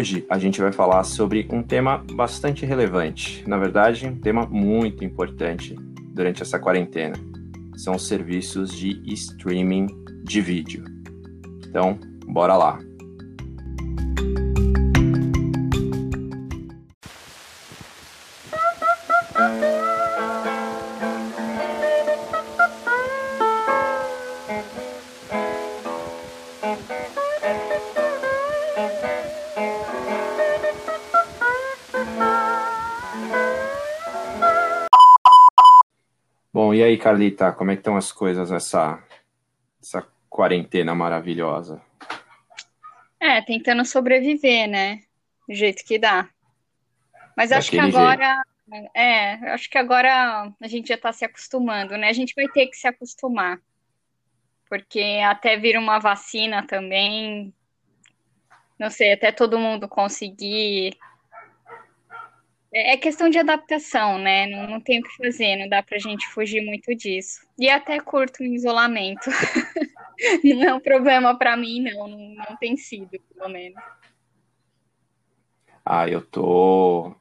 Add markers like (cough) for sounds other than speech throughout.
Hoje a gente vai falar sobre um tema bastante relevante, na verdade, um tema muito importante durante essa quarentena. São os serviços de streaming de vídeo. Então, bora lá. Aí, Carlita, como é que estão as coisas nessa, nessa quarentena maravilhosa? É, tentando sobreviver, né? Do jeito que dá. Mas acho que Daquele agora, é, acho que agora a gente já tá se acostumando, né? A gente vai ter que se acostumar, porque até vir uma vacina também, não sei, até todo mundo conseguir. É é questão de adaptação, né? Não, não tem o que fazer, não dá pra gente fugir muito disso. E até curto em isolamento. (laughs) Não é um problema pra mim, não, não, não tem sido, pelo menos. Ah, eu tô.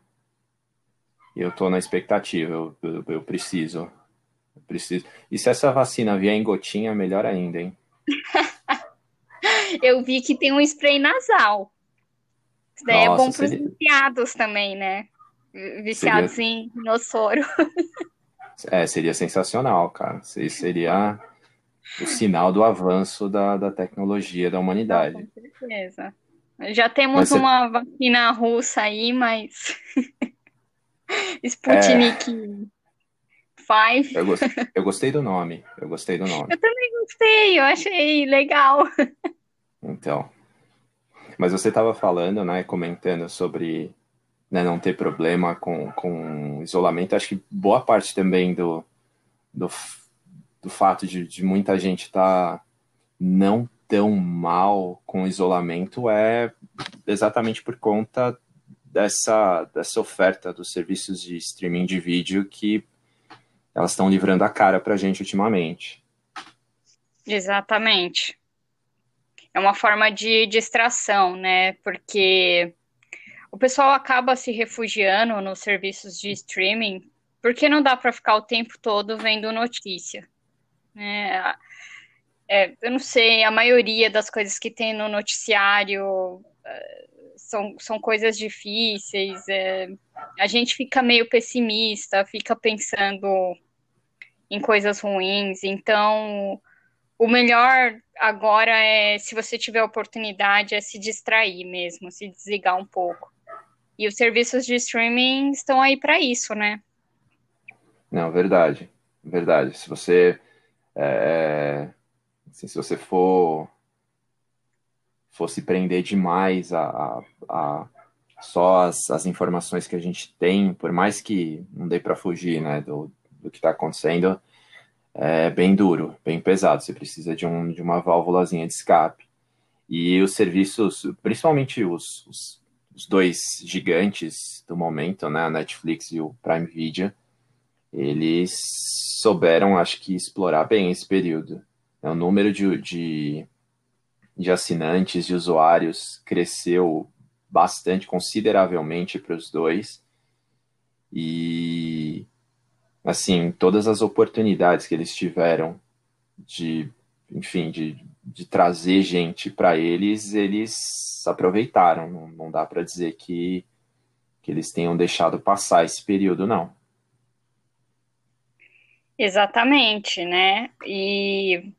Eu tô na expectativa, eu, eu, eu preciso. Eu preciso. E se essa vacina vier em gotinha, melhor ainda, hein? (laughs) Eu vi que tem um spray nasal. Isso daí é Nossa, bom para os seria- também, né? Viciados em no soro. (laughs) É, seria sensacional, cara. Isso seria o sinal do avanço da, da tecnologia da humanidade. com certeza. Já temos você. uma vacina russa aí, mas (laughs) É, Sputnik 5. eu, gos- eu gostei do nome. Eu gostei do nome. Eu também gostei, eu achei legal. (laughs) Então. Mas você estava falando, né, comentando sobre né, não ter problema com, com isolamento. Acho que boa parte também do, do, do fato de, de muita gente estar não tão mal com isolamento é exatamente por conta dessa, dessa oferta dos serviços de streaming de vídeo que elas estão livrando a cara pra gente ultimamente. Exatamente. É uma forma de distração, né? Porque o pessoal acaba se refugiando nos serviços de streaming, porque não dá para ficar o tempo todo vendo notícia, né? É, eu não sei, a maioria das coisas que tem no noticiário eh, são, são coisas difíceis. é, a gente fica meio pessimista, fica pensando em coisas ruins. Então, o melhor agora é, se você tiver oportunidade, é se distrair mesmo, se desligar um pouco. E os serviços de streaming estão aí para isso, né? Não, verdade, verdade. Se você, é, assim, se você for, for se prender demais a, a, a só as, as informações que a gente tem, por mais que não dê para fugir, né, do, do que está acontecendo, é bem duro, bem pesado. Você precisa de, um, de uma válvulazinha de escape. E os serviços, principalmente os, os, os dois gigantes do momento, né, a Netflix e o Prime Video, eles souberam, acho que, explorar bem esse período. O número de, de, de assinantes, de usuários, cresceu bastante, consideravelmente para os dois. E, assim, todas as oportunidades que eles tiveram de, enfim, de, de trazer gente para eles, eles aproveitaram. Não, não dá para dizer que, que eles tenham deixado passar esse período, não. Exatamente, né? E,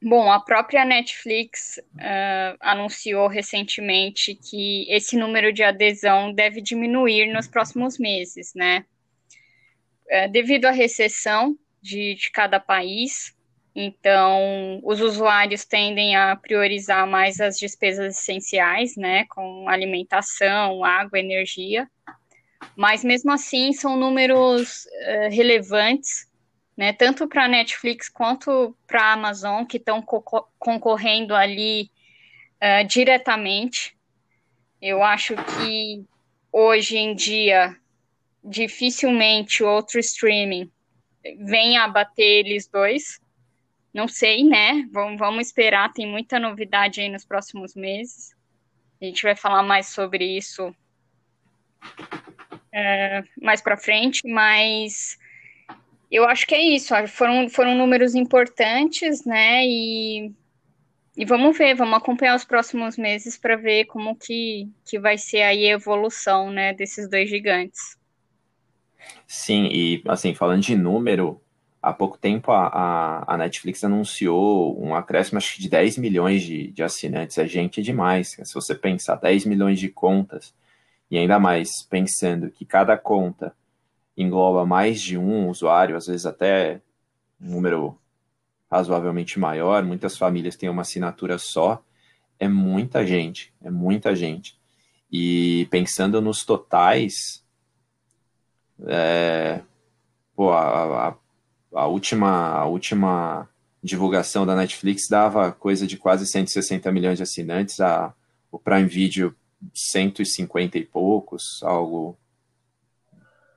bom, a própria Netflix uh, anunciou recentemente que esse número de adesão deve diminuir nos próximos meses, né? Uh, devido à recessão de, de cada país, Então, os usuários tendem a priorizar mais as despesas essenciais, né, com alimentação, água, energia. Mas mesmo assim, são números uh, relevantes, né, tanto para a Netflix quanto para a Amazon, que estão co concorrendo ali uh, diretamente. Eu acho que hoje em dia dificilmente outro streaming venha a bater eles dois. Não sei, né? Vamos, vamos esperar, tem muita novidade aí nos próximos meses. A gente vai falar mais sobre isso é, mais para frente, mas eu acho que é isso. Foram, foram números importantes, né? E, e vamos ver, vamos acompanhar os próximos meses para ver como que, que vai ser aí a evolução, né, desses dois gigantes. Sim, e assim, falando de número, há pouco tempo a, a, a, Netflix anunciou um acréscimo acho que de 10 milhões de, de assinantes. É gente demais. Se você pensar 10 milhões de contas, e ainda mais pensando que cada conta engloba mais de um usuário, às vezes até um número razoavelmente maior, muitas famílias têm uma assinatura só, é muita gente, é muita gente. E pensando nos totais, é, pô, a, a, a, última, a última divulgação da Netflix dava coisa de quase 160 milhões de assinantes, a, o Prime Video 150 e poucos, algo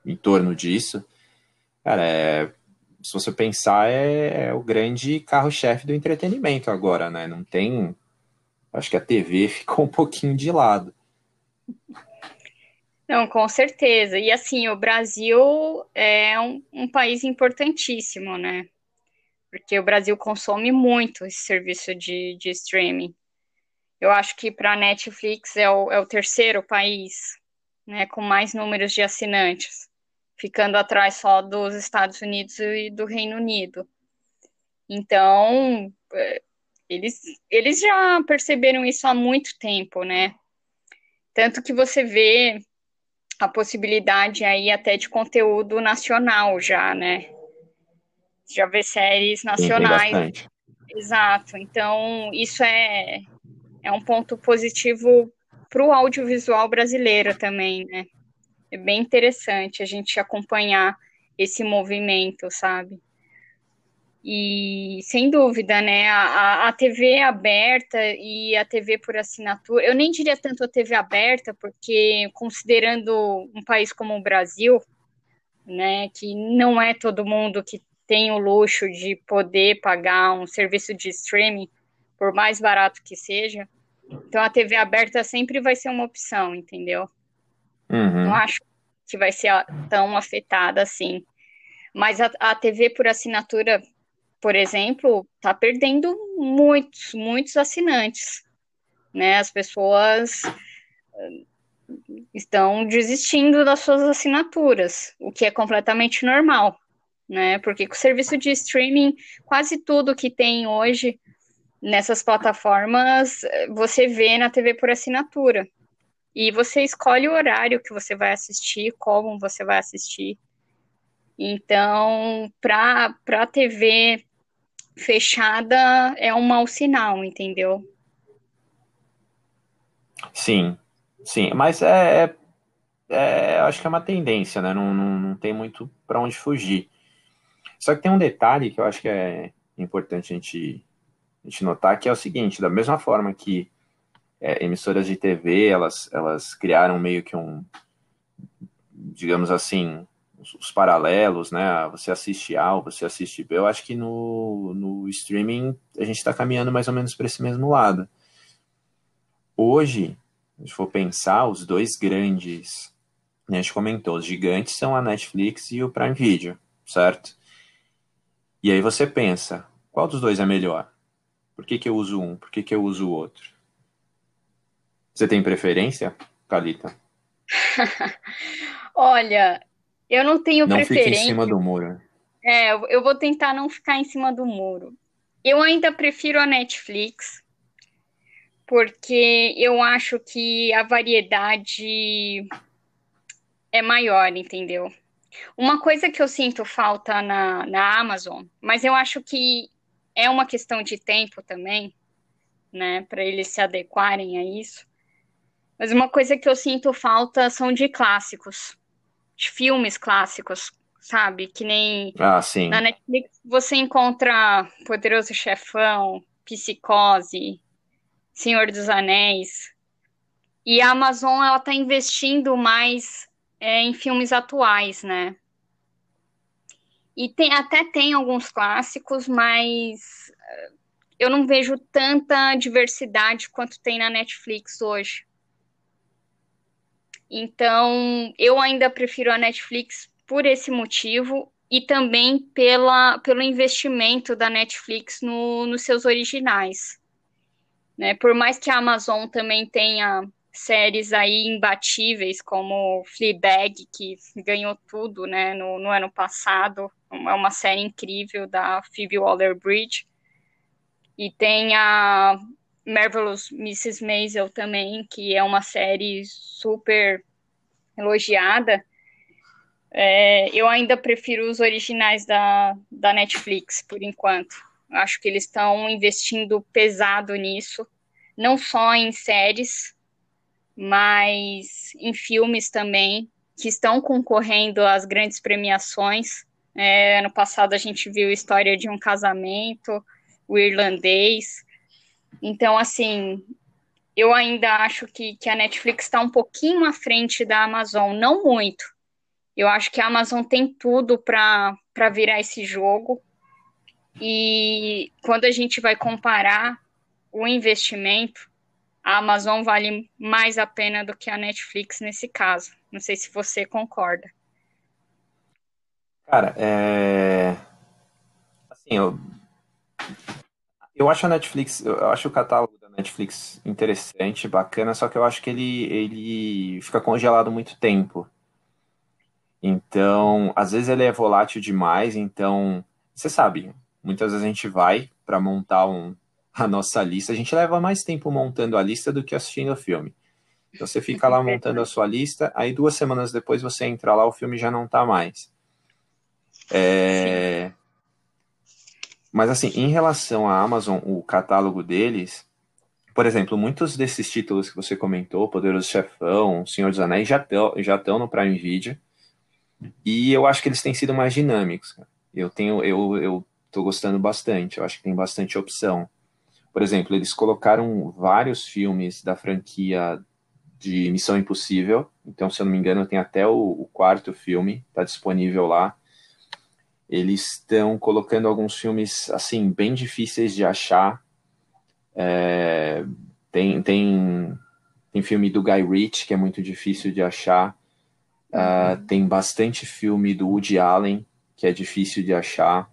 em torno disso. Cara, é, se você pensar, é, é o grande carro-chefe do entretenimento agora, né? Não tem. Acho que a TV (laughs) ficou um pouquinho de lado. Não, com certeza. E assim, o Brasil é um, um, país importantíssimo, né? Porque o Brasil consome muito esse serviço de, de streaming. Eu acho que para a Netflix é o, é o terceiro país né, com mais números de assinantes, ficando atrás só dos Estados Unidos e do Reino Unido. Então, é, eles, eles já perceberam isso há muito tempo, né? Tanto que você vê a possibilidade aí até de conteúdo nacional já, né? Já vê séries nacionais. Exato. Então, isso é, é um ponto positivo para o audiovisual brasileiro também, né? É bem interessante a gente acompanhar esse movimento, sabe? E sem dúvida, né? A, a TV aberta e a TV por assinatura, eu nem diria tanto a TV aberta, porque considerando um país como o Brasil, né, que não é todo mundo que tem o luxo de poder pagar um serviço de streaming, por mais barato que seja. Então a TV aberta sempre vai ser uma opção, entendeu? Uhum. Não acho que vai ser tão afetada assim. Mas a, a TV por assinatura por exemplo, está perdendo muitos, muitos assinantes. Né? As pessoas eh, estão desistindo das suas assinaturas, o que é completamente normal, né? Porque com o serviço de streaming, quase tudo que tem hoje nessas plataformas, eh, você vê na TV por assinatura. E você escolhe o horário que você vai assistir, como você vai assistir. Então, para a TV fechada é um mau sinal, entendeu? Sim, sim, mas é, é, é acho que é uma tendência, né? Não, não, não tem muito para onde fugir. Só que tem um detalhe que eu acho que é importante a gente, a gente notar, que é o seguinte, da mesma forma que é, emissoras de TV, elas, elas criaram meio que um, digamos assim, os, os, paralelos, né? Você assiste A, você assiste B. Eu acho que no, no streaming a gente está caminhando mais ou menos para esse mesmo lado. Hoje, se for pensar, os dois grandes, né, a gente comentou, os gigantes são a Netflix e o Prime Video, certo? E aí você pensa, qual dos dois é melhor? Por que, que eu uso um? Por que, que eu uso o outro? Você tem preferência, Calita? (laughs) Olha, eu não tenho não preferência. Não fique em cima do muro. É, eu vou tentar não ficar em cima do muro. Eu ainda prefiro a Netflix, porque eu acho que a variedade é maior, entendeu? Uma coisa que eu sinto falta na, na Amazon, mas eu acho que é uma questão de tempo também, né, para eles se adequarem a isso. Mas uma coisa que eu sinto falta são de clássicos, de filmes clássicos, sabe? Que nem ah, sim. na Netflix você encontra Poderoso Chefão, Psicose, Senhor dos Anéis. E a Amazon ela está investindo mais é, em filmes atuais, né? E tem, até tem alguns clássicos, mas eh, eu não vejo tanta diversidade quanto tem na Netflix hoje. Então, eu ainda prefiro a Netflix por esse motivo e também pela, pelo investimento da Netflix no, nos seus originais. Né? Por mais que a Amazon também tenha séries aí imbatíveis como Fleabag, que ganhou tudo né, no, no ano passado, é uma série incrível da Phoebe Waller-Bridge. E tem a Marvelous Mrs. Maisel também, que é uma série super elogiada. É, eu ainda prefiro os originais da, da Netflix, por enquanto. Acho que eles estão investindo pesado nisso, não só em séries, mas em filmes também, que estão concorrendo às grandes premiações. É, ano passado a gente viu a história de um casamento, o irlandês. Então, assim, eu ainda acho que, que a Netflix está um pouquinho à frente da Amazon, não muito. Eu acho que a Amazon tem tudo para virar esse jogo. E quando a gente vai comparar o investimento, a Amazon vale mais a pena do que a Netflix nesse caso. Não sei se você concorda. Cara, é. Assim, eu. Eu acho a Netflix, eu acho o catálogo da Netflix interessante, bacana, só que eu acho que ele, ele fica congelado muito tempo. Então, às vezes ele é volátil demais, então, você sabe, muitas vezes a gente vai para montar um, a nossa lista, a gente leva mais tempo montando a lista do que assistindo o filme. Então você fica lá montando a sua lista, aí duas semanas depois você entra lá, o filme já não tá mais. É... Mas assim, em relação à Amazon, o catálogo deles, por exemplo, muitos desses títulos que você comentou, Poderoso Chefão, Senhor dos Anéis, já estão no Prime Video. E eu acho que eles têm sido mais dinâmicos. Eu tenho, eu, eu tô gostando bastante. Eu acho que tem bastante opção. Por exemplo, eles colocaram vários filmes da franquia de Missão Impossível. Então, se eu não me engano, tem até o, o quarto filme, está disponível lá. Eles estão colocando alguns filmes assim bem difíceis de achar. É, tem, tem, tem filme do Guy Ritchie que é muito difícil de achar. Uh, tem bastante filme do Woody Allen que é difícil de achar.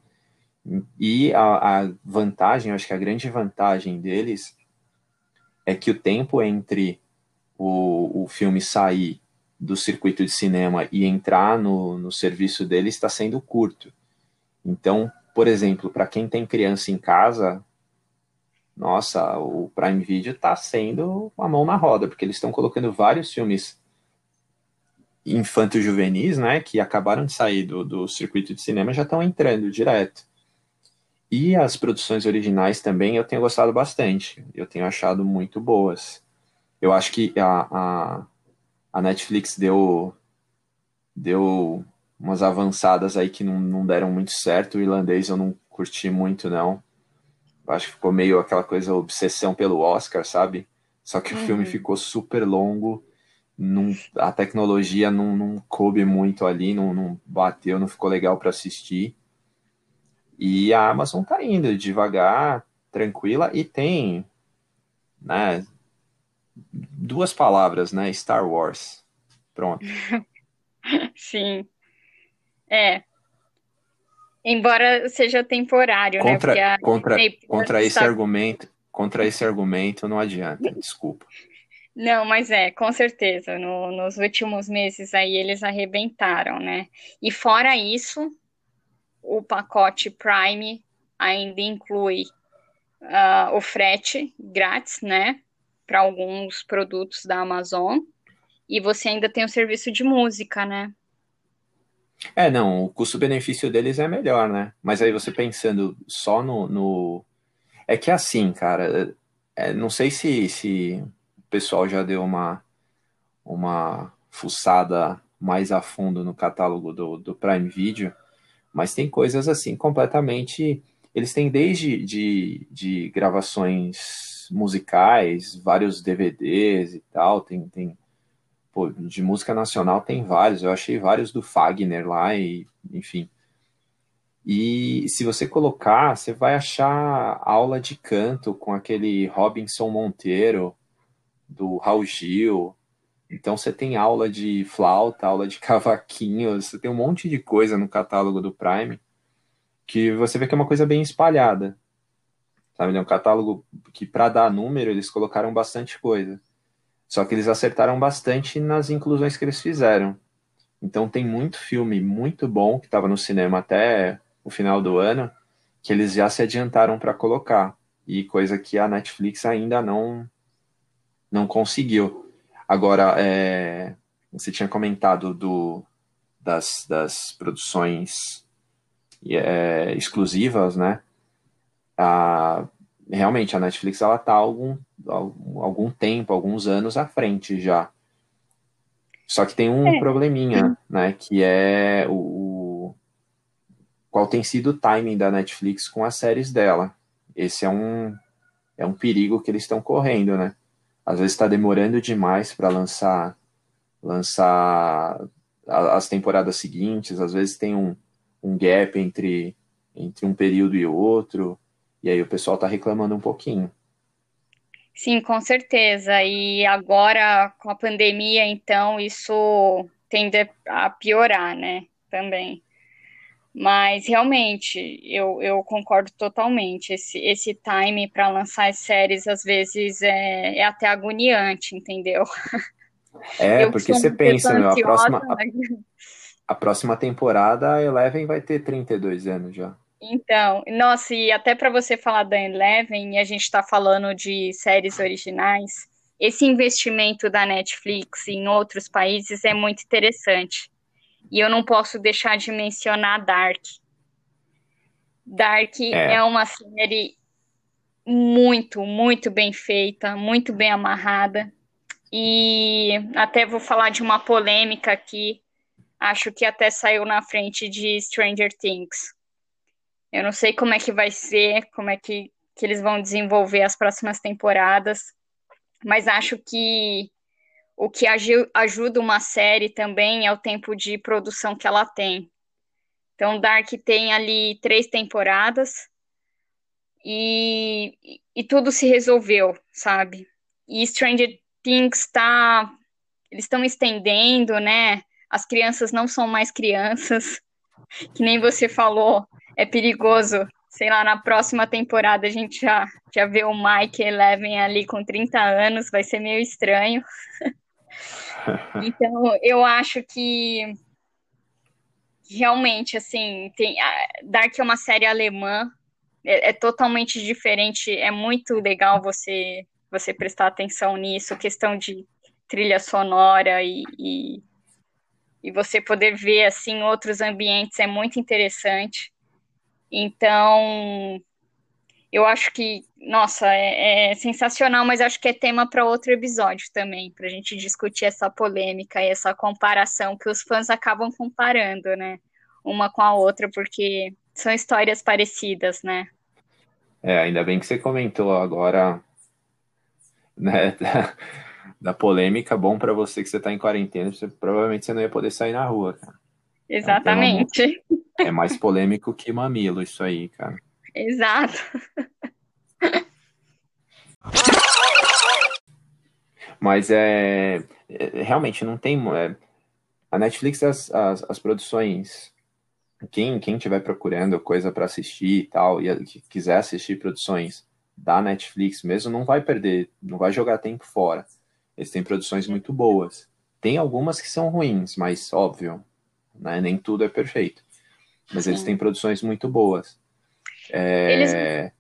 E a, a vantagem, acho que a grande vantagem deles é que o tempo entre o, o filme sair do circuito de cinema e entrar no, no serviço deles está sendo curto. Então, por exemplo, para quem tem criança em casa, nossa, o Prime Video está sendo uma mão na roda, porque eles estão colocando vários filmes infanto-juvenis, né, que acabaram de sair do, do circuito de cinema, já estão entrando direto. E as produções originais também eu tenho gostado bastante. Eu tenho achado muito boas. Eu acho que a, a, a Netflix deu, deu umas avançadas aí que não, não deram muito certo. O irlandês eu não curti muito, não. Eu acho que ficou meio aquela coisa, obsessão pelo Oscar, sabe? Só que uhum. o filme uhum. ficou super longo. Não, a tecnologia não, não coube muito ali, não, não bateu, não ficou legal para assistir. E a Amazon tá indo devagar, tranquila, e tem né, duas palavras, né? Star Wars. Pronto. (laughs) Sim. É. Embora seja temporário, né, contra, né? A... Contra, contra esse argumento, contra esse argumento não adianta, desculpa. Não, mas é, com certeza. No, nos últimos meses aí eles arrebentaram, né? E fora isso, o pacote Prime ainda inclui uh, o frete grátis, né? Para alguns produtos da Amazon. E você ainda tem o serviço de música, né? É, não, o custo-benefício deles é melhor, né? Mas aí você pensando só no. no... É que é assim, cara, é, não sei se, se o pessoal já deu uma, uma fuçada mais a fundo no catálogo do, do Prime Video, mas tem coisas assim completamente. Eles têm desde de, de gravações musicais, vários DVDs e tal, tem, tem pô, de música nacional tem vários, eu achei vários do Fagner lá, e enfim. E se você colocar, você vai achar aula de canto com aquele Robinson Monteiro, do Raul Gil. Então você tem aula de flauta, aula de (laughs) cavaquinho, você tem um monte de coisa no catálogo do Prime que você vê que é uma coisa bem espalhada. Sabe, é um catálogo que para dar número eles colocaram bastante coisa. Só que eles acertaram bastante nas inclusões que eles fizeram. Então tem muito filme muito bom que estava no cinema até o final do ano que eles já se adiantaram para colocar e coisa que a Netflix ainda não não conseguiu. Agora é, você tinha comentado do das, das produções é, exclusivas, né? A, realmente a Netflix ela tá algum, algum tempo, alguns anos à frente já. Só que tem um é. probleminha, né? Que é o, qual tem sido o timing da Netflix com as séries dela. Esse é um é um perigo que eles estão correndo, né? Às vezes está demorando demais para lançar lançar as temporadas seguintes. Às vezes tem um, um gap entre entre um período e outro. E aí o pessoal está reclamando um pouquinho. Sim, com certeza. E agora, com a pandemia, então, isso tende a piorar, né? Também. Mas realmente, eu, eu concordo totalmente. Esse, esse time para lançar as séries, às vezes, é, é até agoniante, entendeu? (laughs) É, eu porque você pensa, meu, a próxima, a, a próxima temporada, a Eleven vai ter 32 anos já. Então, nossa, e até para você falar da Eleven, e a gente está falando de séries originais, esse investimento da Netflix em outros países é muito interessante. E eu não posso deixar de mencionar Dark. Dark é, é uma série muito, muito bem feita, muito bem amarrada. E até vou falar de uma polêmica aqui, acho que até saiu na frente de Stranger Things eu não sei como é que vai ser, como é que, que eles vão desenvolver as próximas temporadas, mas acho que o que ajuda uma série também é o tempo de produção que ela tem. Então, Dark tem ali três temporadas e, e tudo se resolveu, sabe? E Stranger Things está. Eles estão estendendo, né? As crianças não são mais crianças, (laughs) que nem você falou é perigoso. Sei lá, na próxima temporada a gente já, já vê o Mike Eleven ali com 30 anos, vai ser meio estranho. (laughs) então, eu acho que realmente, assim, tem, Dark é uma série alemã, é, é, totalmente diferente, é muito legal você, você prestar atenção nisso, questão de trilha sonora e, e, e você poder ver, assim, outros ambientes é muito interessante. Então, eu acho que, nossa, é, é sensacional, mas acho que é tema para outro episódio também, para a gente discutir essa polêmica e essa comparação que os fãs acabam comparando, né? Uma com a outra, porque são histórias parecidas, né? É, ainda bem que você comentou agora, né, (laughs) da, polêmica, bom para você que você está em quarentena, você, provavelmente você não ia poder sair na rua, cara. Exatamente. Então, é mais (laughs) polêmico que mamilo isso aí, cara. Exato. (laughs) Mas é, é realmente não tem. É, a Netflix, as, as, as, produções, quem quem estiver procurando coisa para assistir e tal, e que quiser assistir produções da Netflix mesmo, não vai perder, não vai jogar tempo fora. Eles têm produções muito boas. Tem algumas que são ruins, mas óbvio, né? nem tudo é perfeito mas Sim. eles têm produções muito boas. É... Eles vão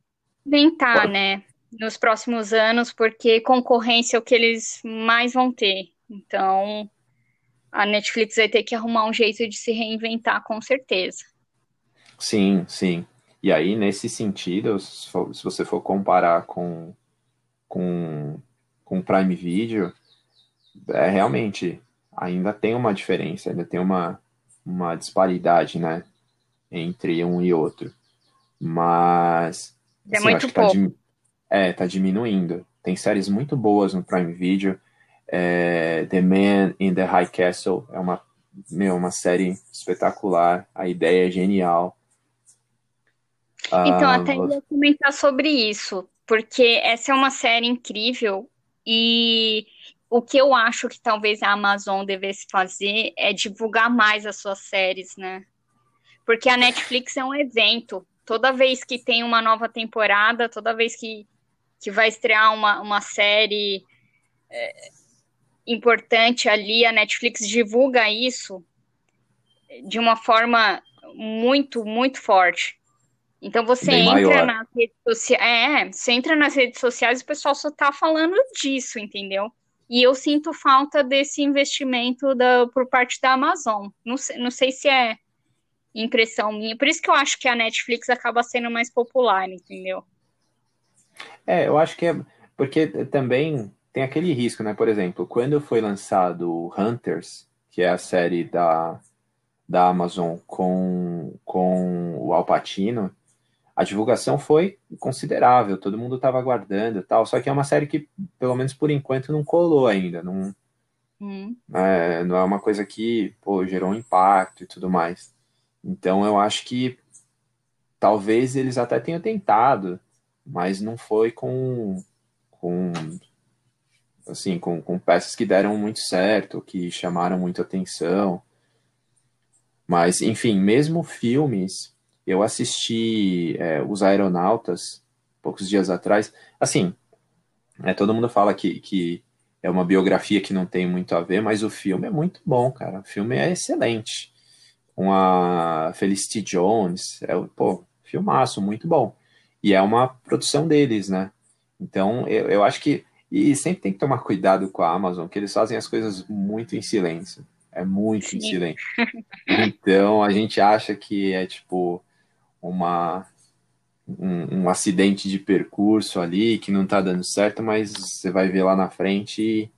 inventar, né, nos próximos anos, porque concorrência é o que eles mais vão ter. Então, a Netflix vai ter que arrumar um jeito de se reinventar, com certeza. Sim, sim. E aí, nesse sentido, se você for comparar com, com, com Prime Video, é realmente ainda tem uma diferença, ainda tem uma, uma disparidade, né, entre um e outro. Mas é assim, muito tá pouco. Tá, é, tá diminuindo. Tem séries muito boas no Prime Video. É, the Man in the High Castle é uma, meu, uma série espetacular. A ideia é genial. Então, ah, até ia comentar sobre isso, porque essa é uma série incrível e o que eu acho que talvez a Amazon devesse fazer é divulgar mais as suas séries, né? Porque a Netflix é um evento. Toda vez que tem uma nova temporada, toda vez que, que vai estrear uma, uma série é, importante ali, a Netflix divulga isso de uma forma muito, muito forte. Então você Bem entra maior. nas redes sociais. É, você entra nas redes sociais e o pessoal só tá falando disso, entendeu? E eu sinto falta desse investimento da, por parte da Amazon. Não sei, não sei se é impressão minha. Por isso que eu acho que a Netflix acaba sendo mais popular, entendeu? É, eu acho que é. Porque também tem aquele risco, né? Por exemplo, quando foi lançado Hunters, que é a série da, da Amazon com, com o Alpatino, a divulgação foi considerável, todo mundo estava aguardando tal, só que é uma série que, pelo menos por enquanto, não colou ainda, não, hum. é, não é uma coisa que pô, gerou um impacto e tudo mais. Então eu acho que talvez eles até tenham tentado, mas não foi com, com assim, com, com peças que deram muito certo, que chamaram muita atenção. Mas, enfim, mesmo filmes eu assisti é, Os Aeronautas poucos dias atrás. Assim, é, todo mundo fala que, que é uma biografia que não tem muito a ver, mas o filme é muito bom, cara. O filme é excelente. Com a Felicity Jones, é pô, filmaço, muito bom. E é uma produção deles, né? Então, eu, eu acho que. E sempre tem que tomar cuidado com a Amazon, que eles fazem as coisas muito em silêncio. É muito Sim. em silêncio. (laughs) Então, a gente acha que é tipo uma um, um, acidente de percurso ali que não está dando certo, mas você vai ver lá na frente e,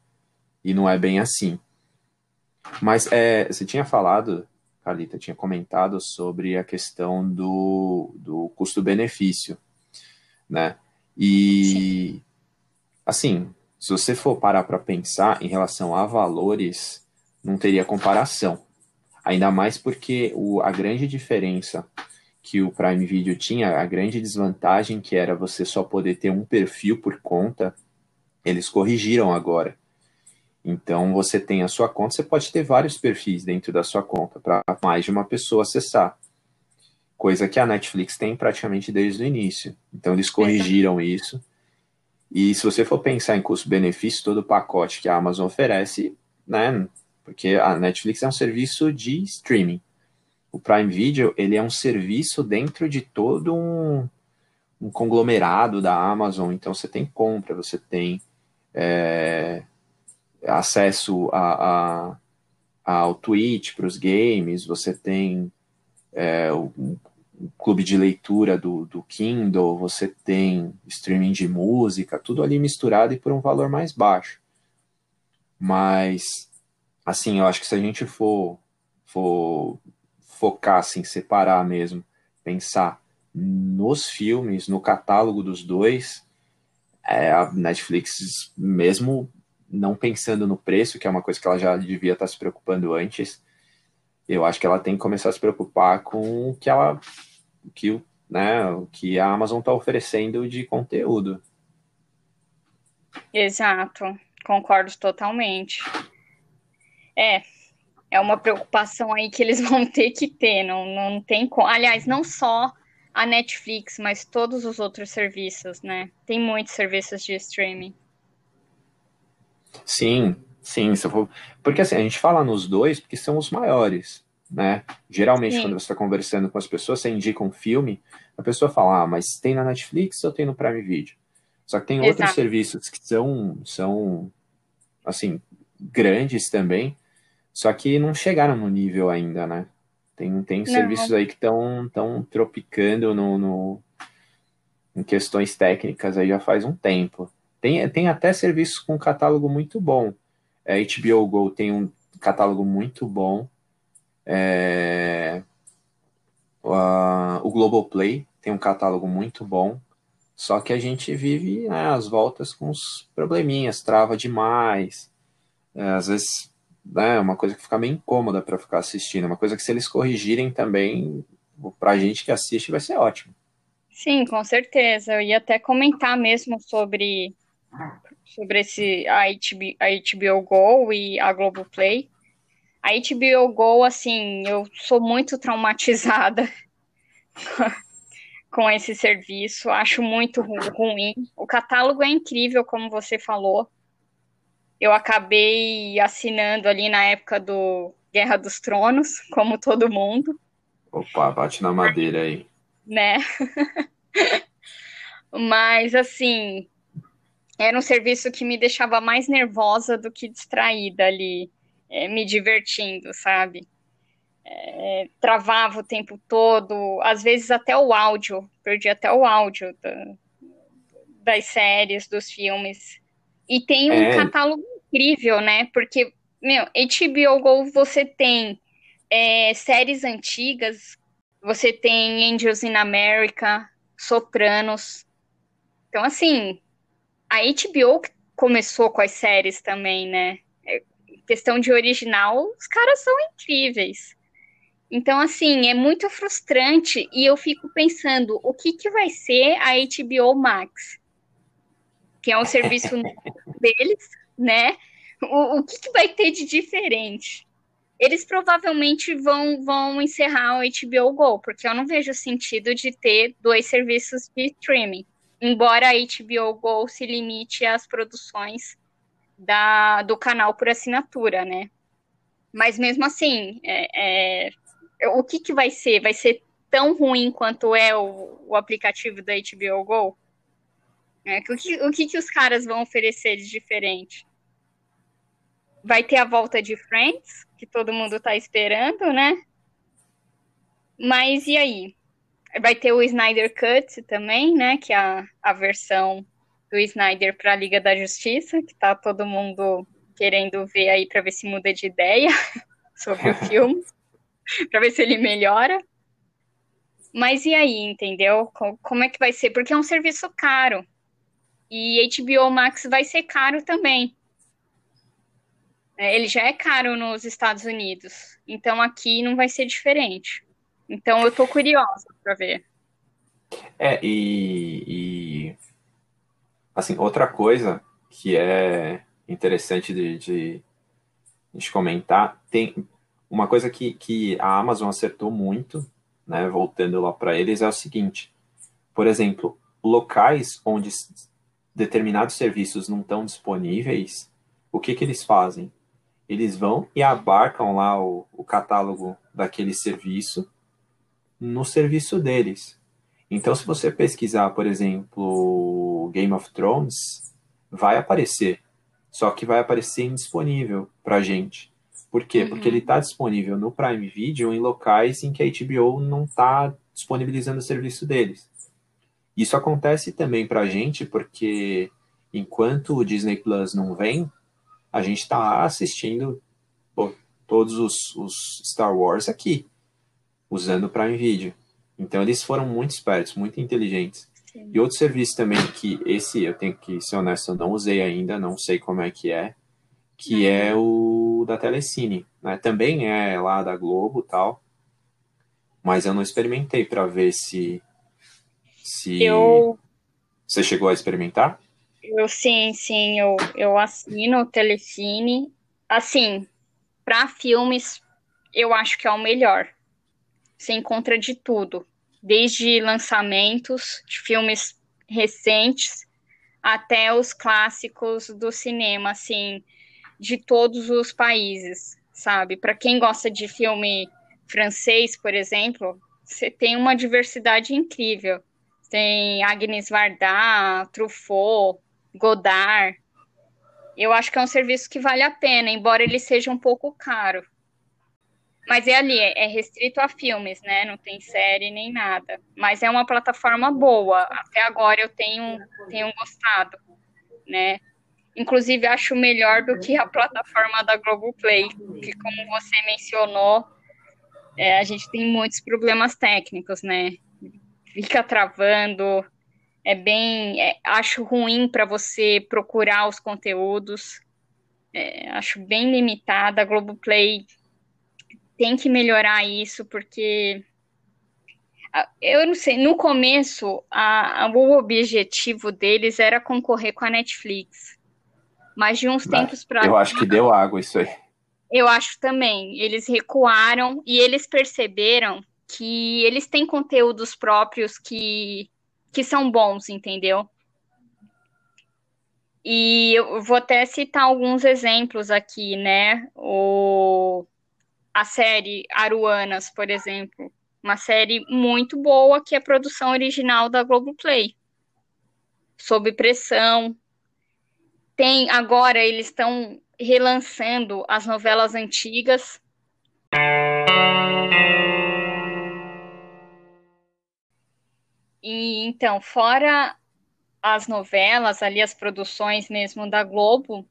e não é bem assim. Mas é, você tinha falado, Carlita, tinha comentado sobre a questão do, do custo-benefício, né? E, Sim. assim, se você for parar para pensar em relação a valores, não teria comparação. Ainda mais porque o, a grande diferença que o Prime Video tinha, a grande desvantagem que era você só poder ter um perfil por conta, eles corrigiram agora. Então você tem a sua conta, você pode ter vários perfis dentro da sua conta para mais de uma pessoa acessar. Coisa que a Netflix tem praticamente desde o início. Então eles corrigiram isso. E se você for pensar em custo-benefício, todo o pacote que a Amazon oferece, né? Porque a Netflix é um serviço de streaming o Prime Video ele é um serviço dentro de todo um, um conglomerado da Amazon. Então você tem compra, você tem é, acesso a, a, ao Twitch para os games, você tem é, o, clube de leitura do, do Kindle, você tem streaming de música, tudo ali misturado e por um valor mais baixo. Mas, assim, eu acho que se a gente for, for focar, assim, separar mesmo, pensar nos filmes, no catálogo dos dois, é, a Netflix, mesmo não pensando no preço, que é uma coisa que ela já devia estar se preocupando antes, eu acho que ela tem que começar a se preocupar com o que ela, que, né, o que a Amazon está oferecendo de conteúdo. Exato, concordo totalmente. É, é uma preocupação aí que eles (laughs) vão ter que ter, não, não tem como. Aliás, não só a Netflix, mas todos os outros serviços, né? Tem muitos serviços de streaming. Sim, sim. For... Porque assim, a gente fala nos dois porque são os maiores, né? Geralmente, sim. quando você está conversando com as pessoas, você indica um filme, a pessoa fala, ah, mas tem na Netflix ou tem no Prime Video? Só que tem Exato. outros serviços que são, são assim, grandes também, Só que não chegaram no nível ainda, né? Tem, tem serviços aí que estão tão tropicando no, no, em questões técnicas aí já faz um tempo. Tem, tem até serviços com catálogo muito bom. É, HBO Go tem um catálogo muito bom. É, uh, o Globoplay tem um catálogo muito bom. Só que a gente vive né, as voltas com os probleminhas, trava demais. É, às vezes né, é uma coisa que fica meio incômoda para ficar assistindo. Uma coisa que se eles corrigirem também, para a gente que assiste vai ser ótimo. Sim, com certeza. Eu ia até comentar mesmo sobre, sobre esse, a, HBO, a HBO Go e a Globoplay. A HBO Go, assim, eu sou muito traumatizada (laughs) com esse serviço, acho muito ruim. O catálogo é incrível, como você falou. Eu acabei assinando ali na época do Guerra dos Tronos, como todo mundo. Opa, bate na madeira aí. Né? (laughs) Mas, assim, era um serviço que me deixava mais nervosa do que distraída ali, é, me divertindo, sabe? É, travava o tempo todo, às vezes até o áudio, perdi até o áudio da, das séries, dos filmes. E tem um é. catálogo incrível, né? Porque, meu, HBO Go você tem é, séries antigas, você tem Angels in America, Sopranos. Então, assim, a HBO começou com as séries também, né? É, questão de original, os caras são incríveis. Então, assim, é muito frustrante e eu fico pensando o que, que vai ser a HBO Max que é um serviço deles, né? O, o que, que, vai ter de diferente? Eles provavelmente vão, vão encerrar o HBO Go, porque eu não vejo sentido de ter dois serviços de streaming, embora a HBO Go se limite às produções da, do canal por assinatura, né? Mas mesmo assim, é, é, o que, que vai ser? Vai ser tão ruim quanto é o, o aplicativo da HBO Go? É, o, que, o que, que os caras vão oferecer de diferente? Vai ter a volta de Friends, que todo mundo está esperando, né? Mas e aí? Vai ter o Snyder Cut também, né? Que é a, a versão do Snyder para a Liga da Justiça, que tá todo mundo querendo ver aí para ver se muda de ideia (laughs) sobre o (laughs) filme, para ver se ele melhora. Mas e aí, entendeu? Como é que vai ser? Porque é um serviço caro. E HBO Max vai ser caro também. É, ele já é caro nos Estados Unidos. Então aqui não vai ser diferente. Então eu tô curiosa para ver. É, e, e, assim, outra coisa que é interessante de, de, de comentar, tem uma coisa que, que a Amazon acertou muito, né, voltando lá para eles, é o seguinte, por exemplo, locais onde determinados serviços não estão disponíveis, o que, que eles fazem? Eles vão e abarcam lá o, o catálogo daquele serviço no serviço deles. Então, se você pesquisar, por exemplo, Game of Thrones, vai aparecer. Só que vai aparecer indisponível para gente. Por quê? Uhum. Porque ele está disponível no Prime Video em locais em que a HBO não está disponibilizando o serviço deles. Isso acontece também para a gente porque enquanto o Disney Plus não vem, a gente está assistindo todos os, os, Star Wars aqui, usando o Prime Video. Então eles foram muito espertos, muito inteligentes. Sim. E outro serviço também que esse eu tenho que ser honesto, eu não usei ainda, não sei como é que é, que uhum. é o da Telecine, né? Também é lá da Globo, tal. Mas eu não experimentei para ver se se eu... você chegou a experimentar? Eu sim, sim, eu, eu assino o Telecine. Assim, para filmes, eu acho que é o melhor. Você encontra de tudo, desde lançamentos de filmes recentes até os clássicos do cinema, assim, de todos os países, sabe? Para quem gosta de filme francês, por exemplo, você tem uma diversidade incrível. Tem Agnes Varda, Truffaut, Godard. eu acho que é um serviço que vale a pena, embora ele seja um pouco caro. Mas é ali, é restrito a filmes, né? Não tem série nem nada. Mas é uma plataforma boa. Até agora eu tenho, tenho gostado, né? Inclusive, acho melhor do que a plataforma da Globoplay, que, como você mencionou, é, a gente tem muitos problemas técnicos, né? Fica travando, é bem. É, acho ruim para você procurar os conteúdos, é, acho bem limitada. A Globoplay tem que melhorar isso, porque eu não sei, no começo, a, a, o objetivo deles era concorrer com a Netflix. Mas de uns tempos para Eu acho que deu água isso aí. Eu acho também. Eles recuaram e eles perceberam que eles têm conteúdos próprios que, que são bons, entendeu? E eu vou até citar alguns exemplos aqui, né? O, a série Aruanas, por exemplo. Uma série muito boa que é produção original da Globoplay. Sob pressão. Tem agora eles estão relançando as novelas antigas. E então, fora as novelas, ali as produções mesmo da Globo,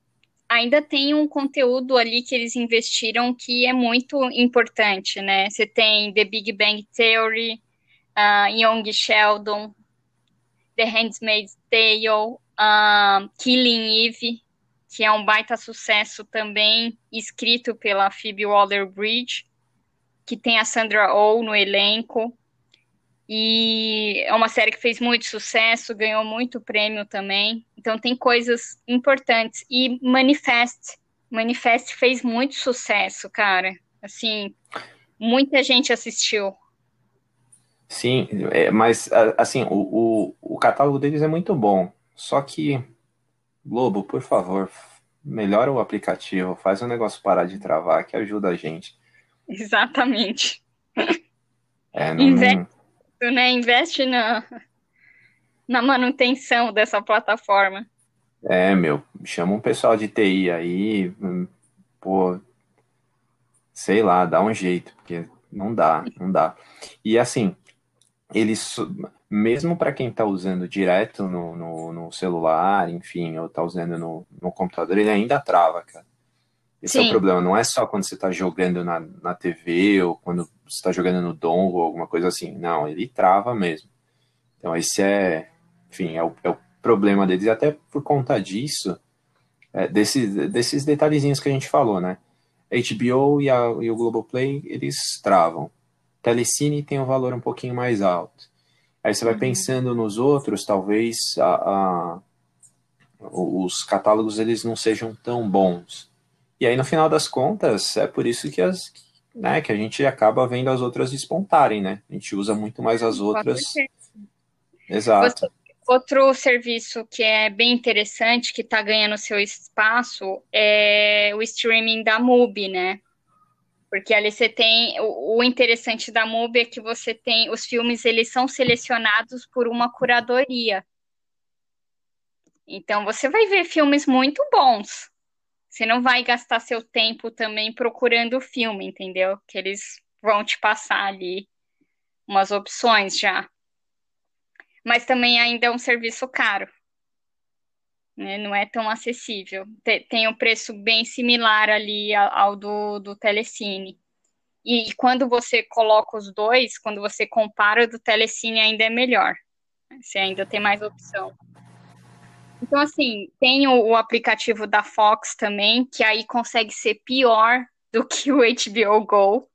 ainda tem um conteúdo ali que eles investiram que é muito importante, né? Você tem The Big Bang Theory, uh, Young Sheldon, The Handmaid's Tale, uh, Killing Eve, que é um baita sucesso também, escrito pela Phoebe Waller-Bridge, que tem a Sandra Oh no elenco. E é uma série que fez muito sucesso, ganhou muito prêmio também. Então tem coisas importantes. E Manifest. Manifest fez muito sucesso, cara. Assim, muita gente assistiu. Sim, é, mas assim, o, o, o catálogo deles é muito bom. Só que, Globo, por favor, melhora o aplicativo, faz o negócio parar de travar, que ajuda a gente. Exatamente. É, não, Investe, né? Investe na, na manutenção dessa plataforma. É, meu, chama um pessoal de TI aí, hum, pô, sei lá, dá um jeito, porque não dá, não dá. E assim, eles, mesmo para quem está usando direto no, no, no, celular, enfim, ou está usando no, no computador, ele ainda trava, cara. Esse Sim. é o problema, não é só quando você está jogando na, na TV ou quando você está jogando no Dom ou alguma coisa assim. Não, ele trava mesmo. Então esse é, enfim, é o, é o problema deles. E até por conta disso, é, desses, desses detalhezinhos que a gente falou, né? HBO e, a, e o Globoplay, eles travam. Telecine tem um valor um pouquinho mais alto. Aí você vai uhum. pensando nos outros, talvez a, a, os catálogos eles não sejam tão bons. E aí no final das contas é por isso que as né, que a gente acaba vendo as outras despontarem, né? A gente usa muito mais as outras. Exato. Outro serviço que é bem interessante, que está ganhando seu espaço, é o streaming da MUBI, né? Porque ali você tem o, o, interessante da MUBI é que você tem os filmes eles são selecionados por uma curadoria. Então você vai ver filmes muito bons. Você não vai gastar seu tempo também procurando o filme, entendeu? Que eles vão te passar ali umas opções já. Mas também ainda é um serviço caro. Né? Não é tão acessível. Tem um preço bem similar ali ao do, do Telecine. E quando você coloca os dois, quando você compara do Telecine, ainda é melhor. Você ainda tem mais opção. Então, assim, tem o, o, aplicativo da Fox também, que aí consegue ser pior do que o HBO Go.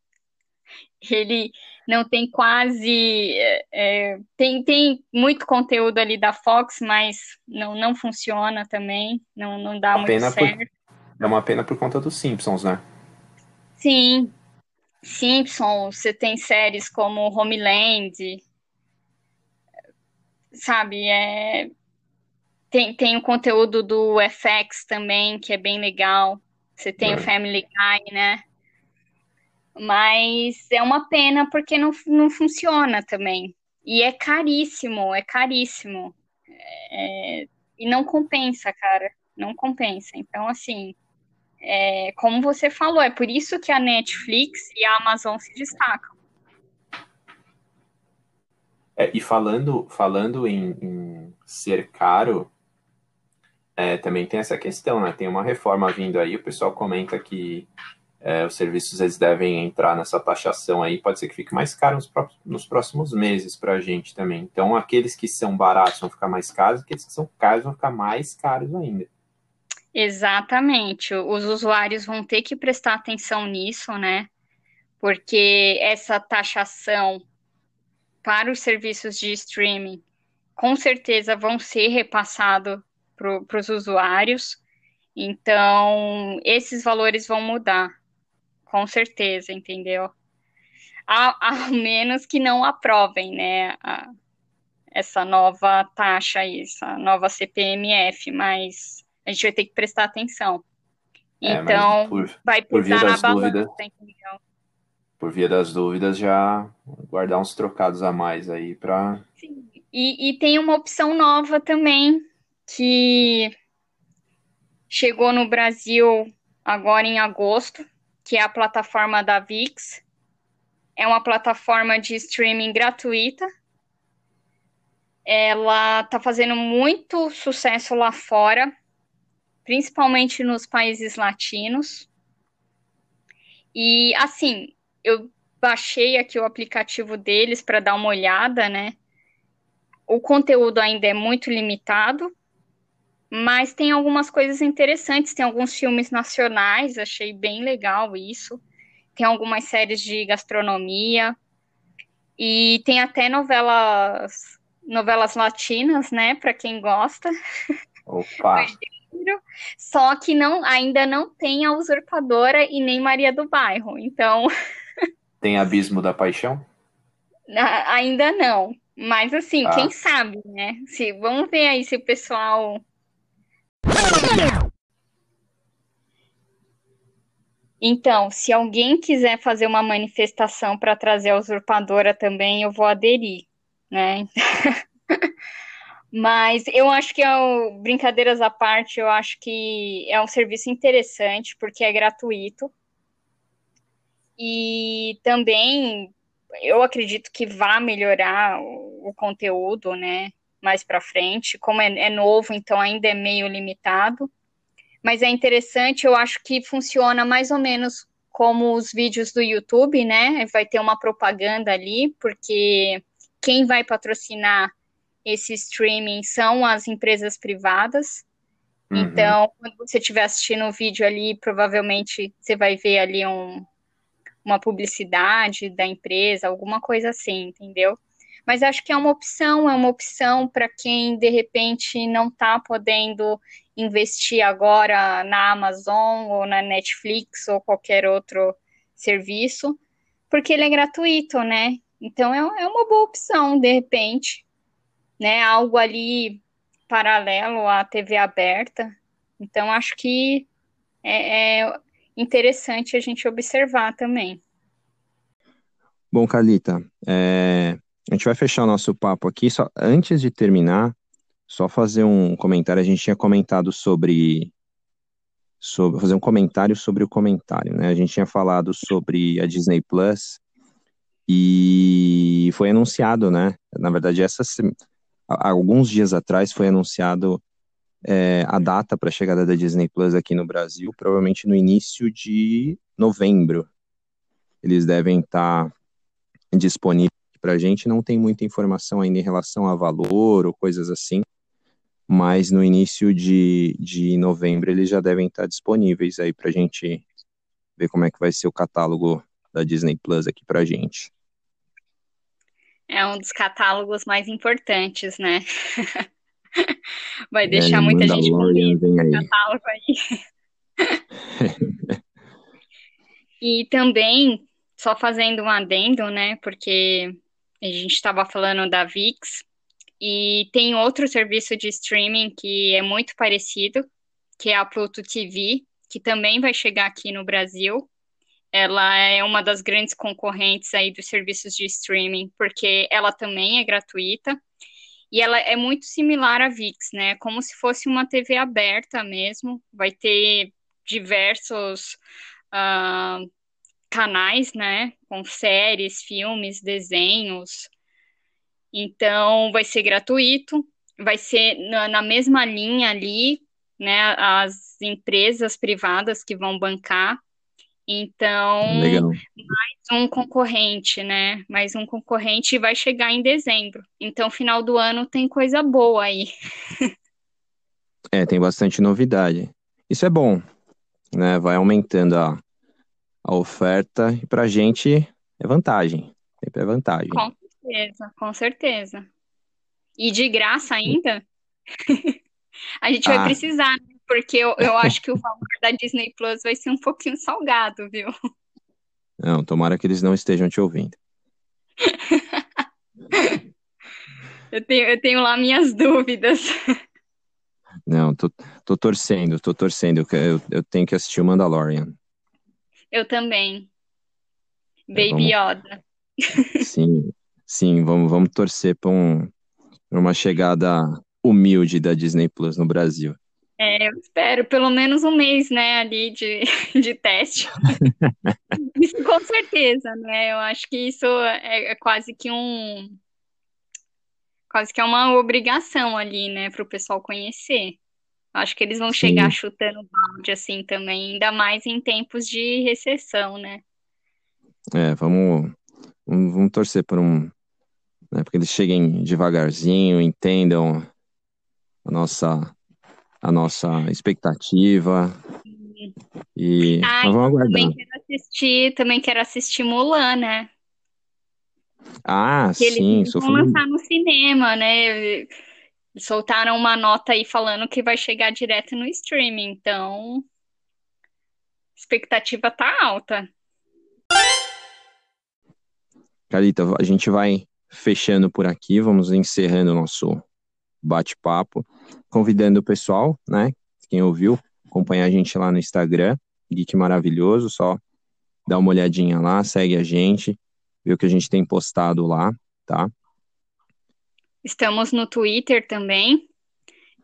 Ele não tem quase. É, é, tem, tem muito conteúdo ali da Fox, mas não, não funciona também, não, não dá uma muito certo. Por, é uma pena por conta dos Simpsons, né? Sim. Simpsons, você tem séries como Homeland, sabe? É, tem, tem o conteúdo do FX também, que é bem legal. Você tem é. o Family Guy, né? Mas é uma pena porque não, não funciona também. E é caríssimo, é caríssimo. É, e não compensa, cara. Não compensa. Então, assim, é, como você falou, é por isso que a Netflix e a Amazon se destacam. É, e falando, falando em, em ser caro, é, também tem essa questão, né? Tem uma reforma vindo aí, o pessoal comenta que é, os serviços eles devem entrar nessa taxação aí, pode ser que fique mais caro nos, nos próximos meses para a gente também. Então, aqueles que são baratos vão ficar mais caros, aqueles que são caros vão ficar mais caros ainda. Exatamente. Os usuários vão ter que prestar atenção nisso, né? Porque essa taxação para os serviços de streaming com certeza vão ser repassados para os usuários. Então, esses valores vão mudar, com certeza, entendeu? A, a menos que não aprovem, né, a, essa nova taxa aí, essa nova CPMF, mas a gente vai ter que prestar atenção. É, então, por, vai pesar na balança, dúvidas, entendeu? Por via das dúvidas, já guardar uns trocados a mais aí para. E, e tem uma opção nova também, que chegou no Brasil agora em agosto, que é a plataforma da VIX. É uma plataforma de streaming gratuita. Ela está fazendo muito sucesso lá fora principalmente nos países latinos. E assim, eu baixei aqui o aplicativo deles para dar uma olhada, né? O conteúdo ainda é muito limitado, mas tem algumas coisas interessantes. Tem alguns filmes nacionais, achei bem legal isso. Tem algumas séries de gastronomia e tem até novelas novelas latinas, né, para quem gosta. Opa. (laughs) só que não, ainda não tem a usurpadora e nem Maria do Bairro. Então. (laughs) Tem Abismo da Paixão? ainda não. Mas assim, ah. quem sabe, né? Se, vamos ver aí se o pessoal. Então, se alguém quiser fazer uma manifestação para trazer a usurpadora também, eu vou aderir, né? (laughs) Mas eu acho que é brincadeiras à parte, eu acho que é um serviço interessante porque é gratuito. E também eu acredito que vá melhorar o, o conteúdo, né, mais para frente. Como é, é novo, então ainda é meio limitado. Mas é interessante, eu acho que funciona mais ou menos como os vídeos do YouTube, né? Vai ter uma propaganda ali, porque quem vai patrocinar esse streaming são as empresas privadas. Uhum. Então, quando você estiver assistindo o vídeo ali, provavelmente você vai ver ali um, uma publicidade da empresa, alguma coisa assim, entendeu? Mas acho que é uma opção, é uma opção para quem de repente não está podendo investir agora na Amazon ou na Netflix ou qualquer outro serviço, porque ele é gratuito, né? Então é, é uma boa opção, de repente né, algo ali paralelo à TV aberta. Então, acho que é, é interessante a gente observar também. Bom, Carlita, é, a gente vai fechar o nosso papo aqui. Só antes de terminar, só fazer um comentário. A gente tinha comentado sobre, sobre fazer um comentário sobre o comentário, né? A gente tinha falado sobre a Disney Plus e foi anunciado, né? Na verdade, essa alguns dias atrás foi anunciado é, a data para a chegada da Disney Plus aqui no Brasil, provavelmente no início de novembro. Eles devem estar tá disponíveis para a gente. Não tem muita informação ainda em relação a valor ou coisas assim, mas no início de, de novembro eles já devem estar disponíveis aí para a gente ver como é que vai ser o catálogo da Disney Plus aqui para a gente é um dos catálogos mais importantes, né? (laughs) Vai deixar é, muita gente catálogo aí. (laughs) e também, só fazendo um adendo, né? Porque a gente estava falando da VIX, e tem outro serviço de streaming que é muito parecido, que é a Pluto TV, que também vai chegar aqui no Brasil ela é uma das grandes concorrentes aí dos serviços de streaming, porque ela também é gratuita E ela é muito similar à VIX, né? Como se fosse uma TV aberta mesmo. Vai ter diversos uh, canais, né? Com séries, filmes, desenhos. Então, vai ser gratuito. Vai ser na, na mesma linha ali, né? As empresas privadas que vão bancar. Então, Legal. mais um concorrente, né? Mais um concorrente vai chegar em dezembro. Então, final do ano tem coisa boa aí. (laughs) É, tem bastante novidade. Isso é bom, né? Vai aumentando a, a oferta e pra gente é vantagem. Sempre é vantagem. Com certeza, com certeza. E de graça ainda? (laughs) a gente vai Ah. precisar, né? Porque eu, eu (laughs) acho que o valor da Disney Plus vai ser um pouquinho salgado, viu? Não, tomara que eles não estejam te ouvindo. (laughs) Eu tenho, eu tenho lá minhas dúvidas. Não, tô, tô torcendo, tô torcendo. Eu, eu tenho que assistir o Mandalorian. Eu também. É, Baby Yoda. (laughs) Sim, sim, vamos, vamos torcer para um, uma chegada humilde da Disney Plus no Brasil. É, eu espero pelo menos um mês, né, ali de, (laughs) de teste. (laughs) Isso com certeza, né? Eu acho que isso é, é quase que um, quase que é uma obrigação ali, né, para o pessoal conhecer. Acho que eles vão Sim. chegar chutando balde assim também, ainda mais em tempos de recessão, né? É, vamos, vamos, vamos torcer por um, né, porque eles cheguem devagarzinho, entendam a nossa, a nossa expectativa e Ah, mas vamos aguardar. Também quero assistir, também quero assistir Mulan, né? Ah, Que eles sim, sou vão lançar no cinema, né? Soltaram uma nota aí falando que vai chegar direto no streaming, então a expectativa tá alta. Carita, a gente vai fechando por aqui, vamos encerrando o nosso bate-papo, convidando o pessoal, né? Quem ouviu, acompanhar a gente lá no Instagram, Geek Maravilhoso, só dá uma olhadinha lá, segue a gente, vê o que a gente tem postado lá, tá? Estamos no Twitter também,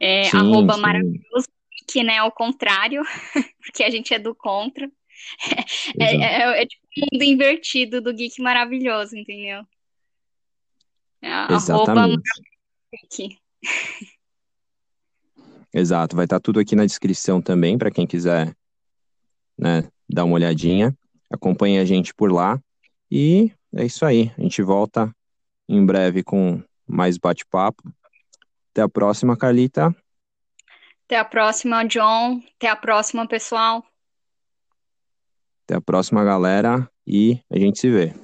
é, Sim, arroba sim. maravilhoso, que né, ao contrário, (laughs) porque a gente é do contra. (laughs) É, Exato. é, é tipo o mundo invertido do Geek Maravilhoso, entendeu? É, arroba Exatamente. Geek. Exato, vai estar tudo aqui na descrição também para quem quiser, né, dar uma olhadinha. Acompanhe a gente por lá. E é isso aí. A gente volta em breve com mais bate-papo. Até a próxima, Carlita. Até a próxima, John. Até a próxima, pessoal. Até a próxima, galera. E a gente se vê.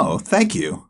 Oh, thank you.